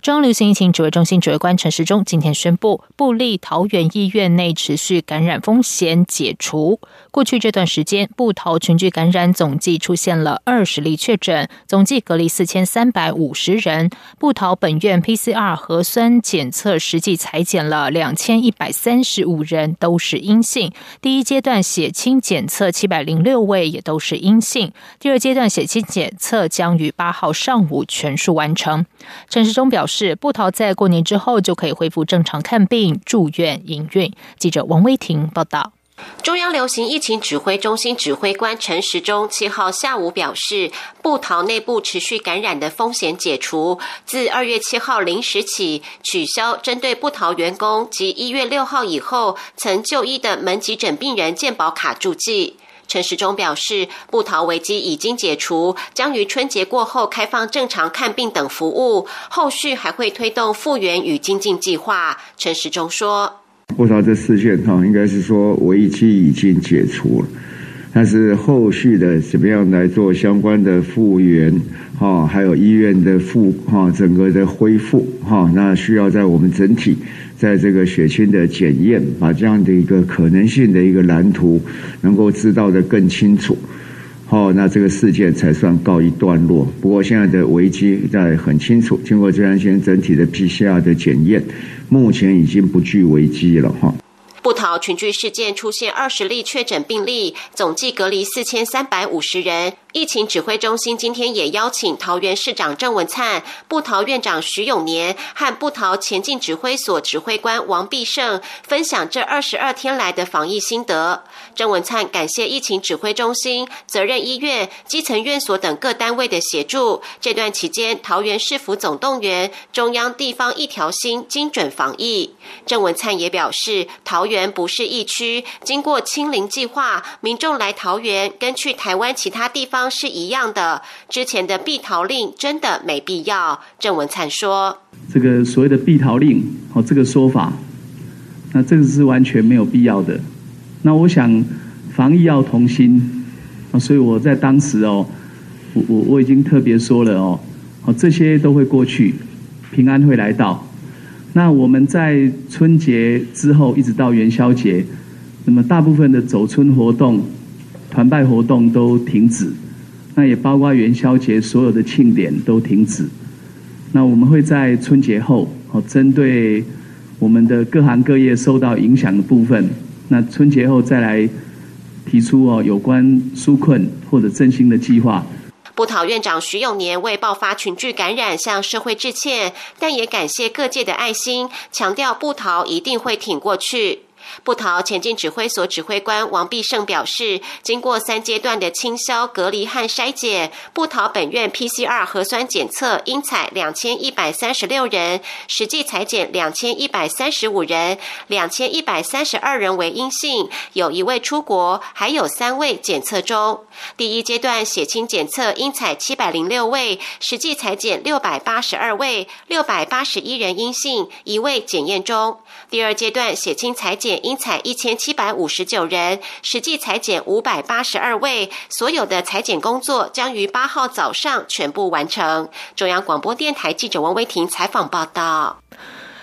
中央流行疫情指挥中心指挥官陈时中今天宣布，布利桃园医院内持续感染风险解除。过去这段时间，布桃群聚感染总计出现了二十例确诊，总计隔离四千三百五十人。布桃本院 PCR 核酸检测实际裁减了两千一百三十五人，都是阴性。第一阶段血清检测七百零六位也都是阴性。第二阶段血清检测将于八号上午全数完成。陈时中表是布桃在过年之后就可以恢复正常看病、住院、营运。记者王威婷报道。中央流行疫情指挥中心指挥官陈时中七号下午表示，布桃内部持续感染的风险解除，自二月七号零时起取消针对布桃员工及一月六号以后曾就医的门急诊病人健保卡注记。陈时中表示，布桃危机已经解除，将于春节过后开放正常看病等服务，后续还会推动复原与精进计划。陈时中说：“布桃这事件哈，应该是说危机已经解除了，但是后续的怎么样来做相关的复原哈，还有医院的复哈整个的恢复哈，那需要在我们整体。”在这个血清的检验，把这样的一个可能性的一个蓝图能够知道的更清楚，好，那这个事件才算告一段落。不过现在的危机在很清楚，经过这段时间整体的 PCR 的检验，目前已经不具危机了哈。布桃群聚事件出现二十例确诊病例，总计隔离四千三百五十人。疫情指挥中心今天也邀请桃园市长郑文灿、布桃院长徐永年和布桃前进指挥所指挥官王必胜分享这二十二天来的防疫心得。郑文灿感谢疫情指挥中心、责任医院、基层院所等各单位的协助。这段期间，桃园市府总动员，中央地方一条心，精准防疫。郑文灿也表示，桃园不是疫区，经过清零计划，民众来桃园跟去台湾其他地方。是一样的，之前的避逃令真的没必要。郑文灿说：“这个所谓的避逃令，哦，这个说法，那这个是完全没有必要的。那我想，防疫要同心啊，所以我在当时哦，我我我已经特别说了哦，哦，这些都会过去，平安会来到。那我们在春节之后一直到元宵节，那么大部分的走春活动、团拜活动都停止。”那也包括元宵节所有的庆典都停止。那我们会在春节后，哦，针对我们的各行各业受到影响的部分，那春节后再来提出哦有关纾困或者振兴的计划。布桃院长徐永年为爆发群聚感染向社会致歉，但也感谢各界的爱心，强调布桃一定会挺过去。布桃前进指挥所指挥官王必胜表示，经过三阶段的清消、隔离和筛检，布桃本院 PCR 核酸检测应采两千一百三十六人，实际裁减两千一百三十五人，两千一百三十二人为阴性，有一位出国，还有三位检测中。第一阶段血清检测应采七百零六位，实际裁减六百八十二位，六百八十一人阴性，一位检验中。第二阶段血清裁应采一千七百五十九人，实际裁减五百八十二位，所有的裁减工作将于八号早上全部完成。中央广播电台记者王威婷采访报道。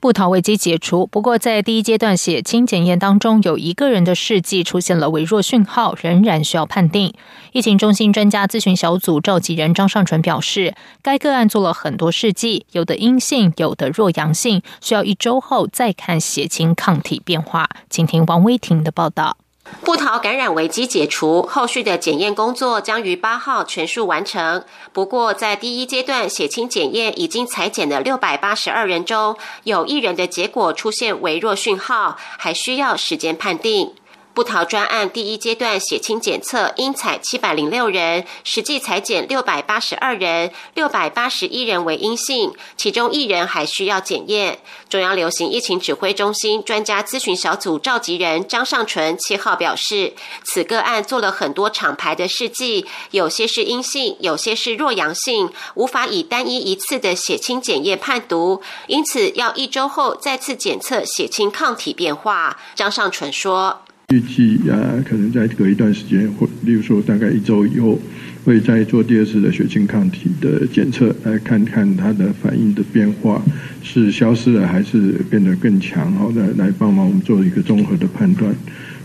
不逃危机解除，不过在第一阶段血清检验当中，有一个人的试剂出现了微弱讯号，仍然需要判定。疫情中心专家咨询小组召集人张尚纯表示，该个案做了很多试剂，有的阴性，有的弱阳性，需要一周后再看血清抗体变化。请听王威婷的报道。布桃感染危机解除，后续的检验工作将于八号全数完成。不过，在第一阶段血清检验已经裁剪的六百八十二人中，有一人的结果出现微弱讯号，还需要时间判定。布桃专案第一阶段血清检测应采七百零六人，实际裁检六百八十二人，六百八十一人为阴性，其中一人还需要检验。中央流行疫情指挥中心专家咨询小组召集人张尚纯七号表示，此个案做了很多厂牌的试剂，有些是阴性，有些是弱阳性，无法以单一一次的血清检验判读，因此要一周后再次检测血清抗体变化。张尚纯说。预计啊，可能在隔一段时间，或例如说大概一周以后，会再做第二次的血清抗体的检测，来看看它的反应的变化是消失了还是变得更强，好的来帮忙我们做一个综合的判断。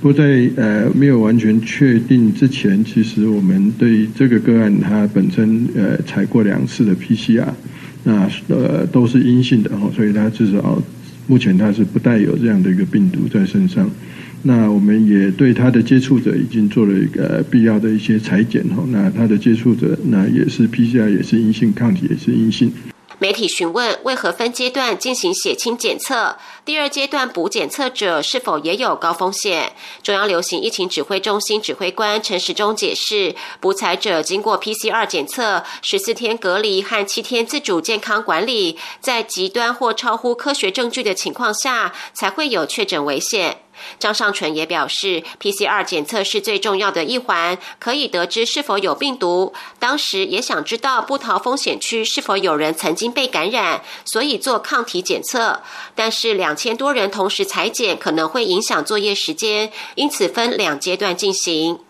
不过在呃没有完全确定之前，其实我们对这个个案它本身呃采过两次的 PCR，那呃都是阴性的哈，所以它至少目前他是不带有这样的一个病毒在身上。那我们也对他的接触者已经做了一个必要的一些裁剪哈，那他的接触者那也是 PCR 也是阴性，抗体也是阴性。媒体询问为何分阶段进行血清检测，第二阶段补检测者是否也有高风险？中央流行疫情指挥中心指挥官陈时中解释，补采者经过 PCR 检测、十四天隔离和七天自主健康管理，在极端或超乎科学证据的情况下，才会有确诊危险。张尚纯也表示，PCR 检测是最重要的一环，可以得知是否有病毒。当时也想知道不逃风险区是否有人曾经被感染，所以做抗体检测。但是两千多人同时裁剪可能会影响作业时间，因此分两阶段进行。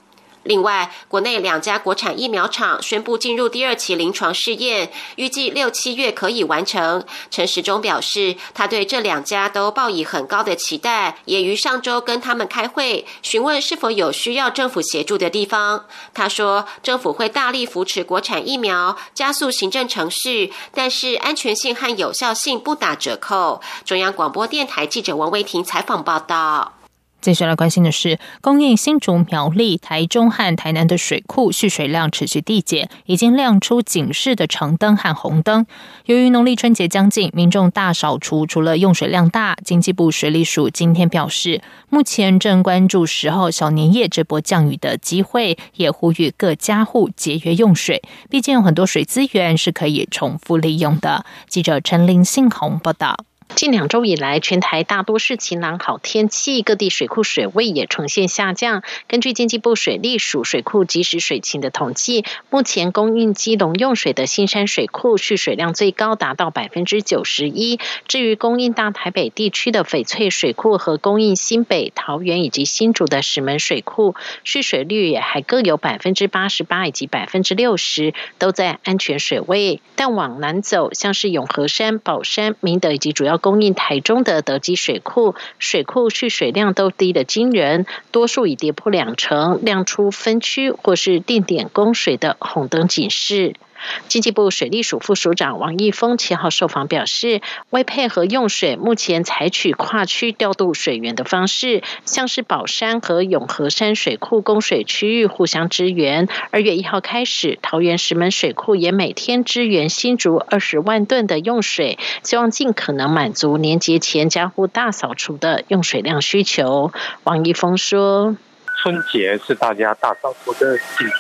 另外，国内两家国产疫苗厂宣布进入第二期临床试验，预计六七月可以完成。陈时中表示，他对这两家都抱以很高的期待，也于上周跟他们开会，询问是否有需要政府协助的地方。他说，政府会大力扶持国产疫苗，加速行政程序，但是安全性和有效性不打折扣。中央广播电台记者王维婷采访报道。接下来关心的是，供应新竹、苗栗、台中和台南的水库蓄水量持续递减，已经亮出警示的橙灯和红灯。由于农历春节将近，民众大扫除，除了用水量大，经济部水利署今天表示，目前正关注十号小年夜这波降雨的机会，也呼吁各家户节约用水，毕竟有很多水资源是可以重复利用的。记者陈林信宏报道。近两周以来，全台大多是晴朗好天气，各地水库水位也呈现下降。根据经济部水利署水库即时水情的统计，目前供应基隆用水的新山水库蓄水量最高达到百分之九十一。至于供应大台北地区的翡翠水库和供应新北、桃园以及新竹的石门水库，蓄水率也还各有百分之八十八以及百分之六十，都在安全水位。但往南走，像是永和山、宝山、明德以及主要供应台中的德基水库，水库蓄水量都低得惊人，多数已跌破两成，亮出分区或是定点供水的红灯警示。经济部水利署副署长王义峰七号受访表示，为配合用水，目前采取跨区调度水源的方式，像是宝山和永和山水库供水区域互相支援。二月一号开始，桃园石门水库也每天支援新竹二十万吨的用水，希望尽可能满足年节前家户大扫除的用水量需求。王义峰说：“春节是大家大扫除的季节。”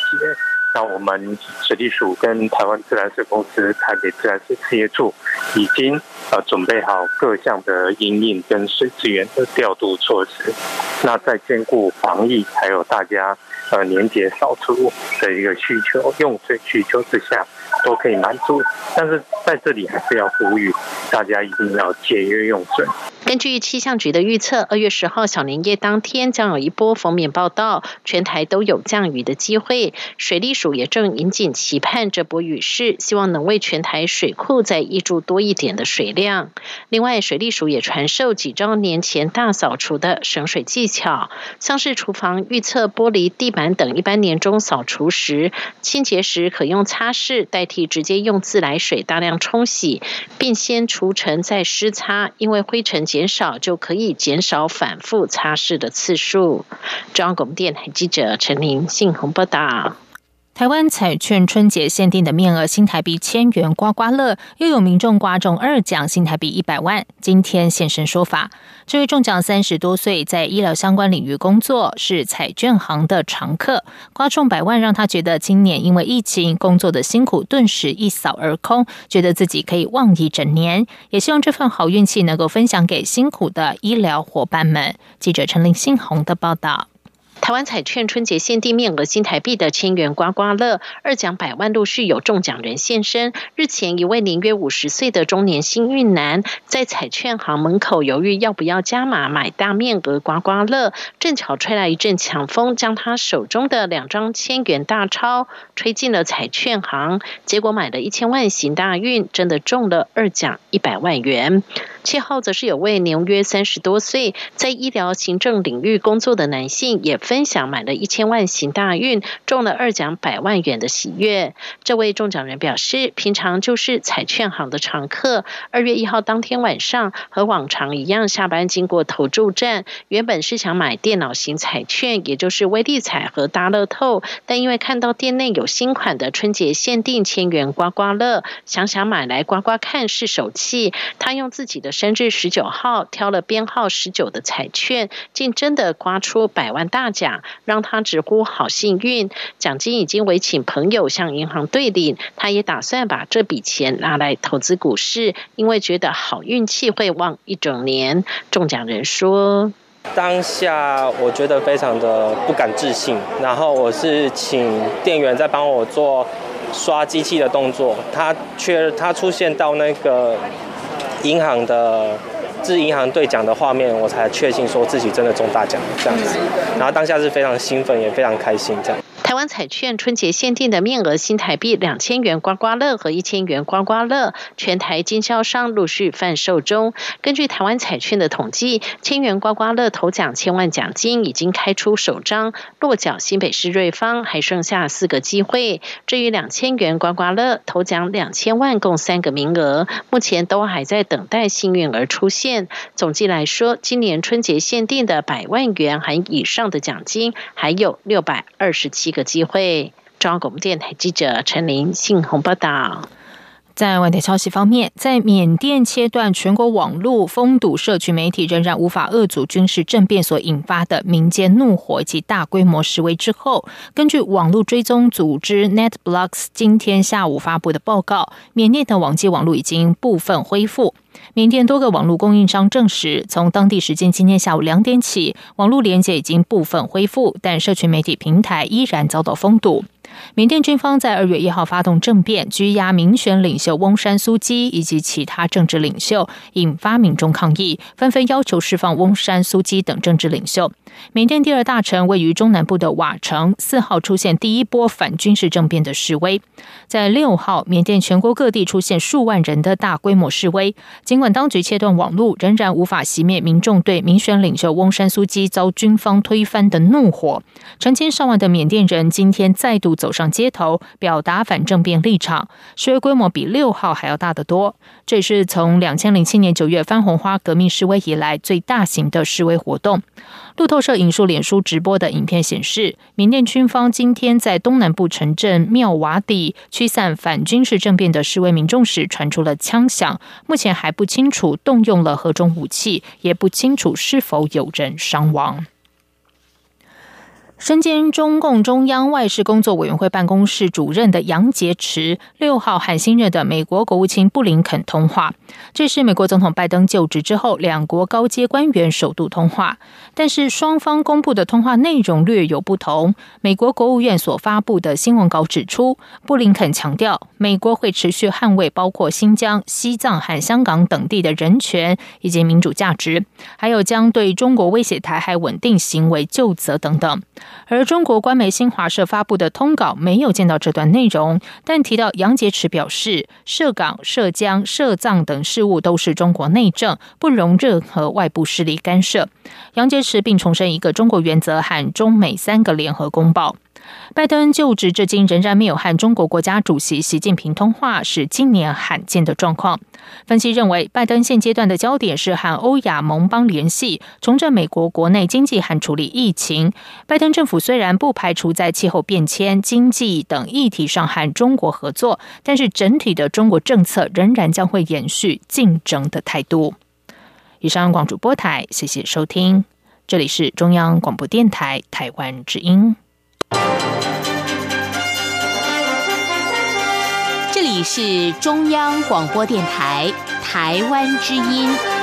那我们水利署跟台湾自来水公司、台北自来水事业处已经呃准备好各项的营运跟水资源的调度措施。那在兼顾防疫还有大家呃年节扫除的一个需求、用水需求之下，都可以满足。但是在这里还是要呼吁大家一定要节约用水。根据气象局的预测，二月十号小年夜当天将有一波封面报道，全台都有降雨的机会。水利署也正引颈期盼这波雨势，希望能为全台水库再挹注多一点的水量。另外，水利署也传授几招年前大扫除的省水技巧，像是厨房预测玻璃、地板等一般年终扫除时，清洁时可用擦拭代替直接用自来水大量冲洗，并先除尘再湿擦，因为灰尘减少就可以减少反复擦拭的次数。中央广播电台记者陈琳信鸿报道。台湾彩券春节限定的面额新台币千元刮刮乐，又有民众刮中二奖新台币一百万。今天现身说法，这位中奖三十多岁，在医疗相关领域工作，是彩券行的常客。刮中百万，让他觉得今年因为疫情工作的辛苦顿时一扫而空，觉得自己可以旺一整年。也希望这份好运气能够分享给辛苦的医疗伙伴们。记者陈林信宏的报道。台湾彩券春节限定面额新台币的千元刮刮乐二奖百万，陆续有中奖人现身。日前，一位年约五十岁的中年幸运男在彩券行门口犹豫要不要加码买大面额刮刮乐，正巧吹来一阵强风，将他手中的两张千元大钞吹进了彩券行，结果买了一千万行大运，真的中了二奖一百万元。七号则是有位年约三十多岁，在医疗行政领域工作的男性，也分享买了一千万行大运，中了二奖百万元的喜悦。这位中奖人表示，平常就是彩券行的常客。二月一号当天晚上，和往常一样下班经过投注站，原本是想买电脑型彩券，也就是威力彩和大乐透，但因为看到店内有新款的春节限定千元刮刮乐，想想买来刮刮看是手气。他用自己的。生日十九号挑了编号十九的彩券，竟真的刮出百万大奖，让他直呼好幸运。奖金已经委请朋友向银行兑领，他也打算把这笔钱拿来投资股市，因为觉得好运气会旺一整年。中奖人说：“当下我觉得非常的不敢置信，然后我是请店员在帮我做刷机器的动作，他却他出现到那个。”银行的致银行兑奖的画面，我才确信说自己真的中大奖这样子，然后当下是非常兴奋，也非常开心这样。台湾彩券春节限定的面额新台币两千元刮刮乐和一千元刮刮乐，全台经销商陆续贩售中。根据台湾彩券的统计，千元刮刮乐头奖千万奖金已经开出首张，落脚新北市瑞芳，还剩下四个机会。至于两千元刮刮乐头奖两千万，共三个名额，目前都还在等待幸运儿出现。总计来说，今年春节限定的百万元含以上的奖金还有六百二十七个。机会。中央广播电台记者陈琳信鸿报道。在外电消息方面，在缅甸切断全国网络、封堵社区媒体，仍然无法遏阻军事政变所引发的民间怒火及大规模示威之后，根据网络追踪组织 NetBlocks 今天下午发布的报告，缅甸的网际网络已经部分恢复。缅甸多个网络供应商证实，从当地时间今天下午两点起，网络连接已经部分恢复，但社群媒体平台依然遭到封堵。缅甸军方在二月一号发动政变，拘押民选领袖翁山苏基以及其他政治领袖，引发民众抗议，纷纷要求释放翁山苏基等政治领袖。缅甸第二大城位于中南部的瓦城，四号出现第一波反军事政变的示威。在六号，缅甸全国各地出现数万人的大规模示威。尽管当局切断网络，仍然无法熄灭民众对民选领袖翁山苏基遭军方推翻的怒火。成千上万的缅甸人今天再度走走上街头，表达反政变立场。示威规模比六号还要大得多。这是从两千零七年九月番红花革命示威以来最大型的示威活动。路透社引述脸书直播的影片显示，缅甸军方今天在东南部城镇妙瓦底驱散反军事政变的示威民众时，传出了枪响。目前还不清楚动用了何种武器，也不清楚是否有人伤亡。身兼中共中央外事工作委员会办公室主任的杨洁篪，六号和新任的美国国务卿布林肯通话。这是美国总统拜登就职之后，两国高阶官员首度通话。但是双方公布的通话内容略有不同。美国国务院所发布的新闻稿指出，布林肯强调，美国会持续捍卫包括新疆、西藏和香港等地的人权以及民主价值，还有将对中国威胁台海稳定行为就责等等。而中国官媒新华社发布的通稿没有见到这段内容，但提到杨洁篪表示，涉港、涉疆、涉藏等事务都是中国内政，不容任何外部势力干涉。杨洁篪并重申一个中国原则和中美三个联合公报。拜登就职至今仍然没有和中国国家主席习近平通话，是今年罕见的状况。分析认为，拜登现阶段的焦点是和欧亚盟邦联系，重振美国国内经济和处理疫情。拜登政府虽然不排除在气候变迁、经济等议题上和中国合作，但是整体的中国政策仍然将会延续竞争的态度。以上广主播台，谢谢收听，这里是中央广播电台台湾之音。这里是中央广播电台台湾之音。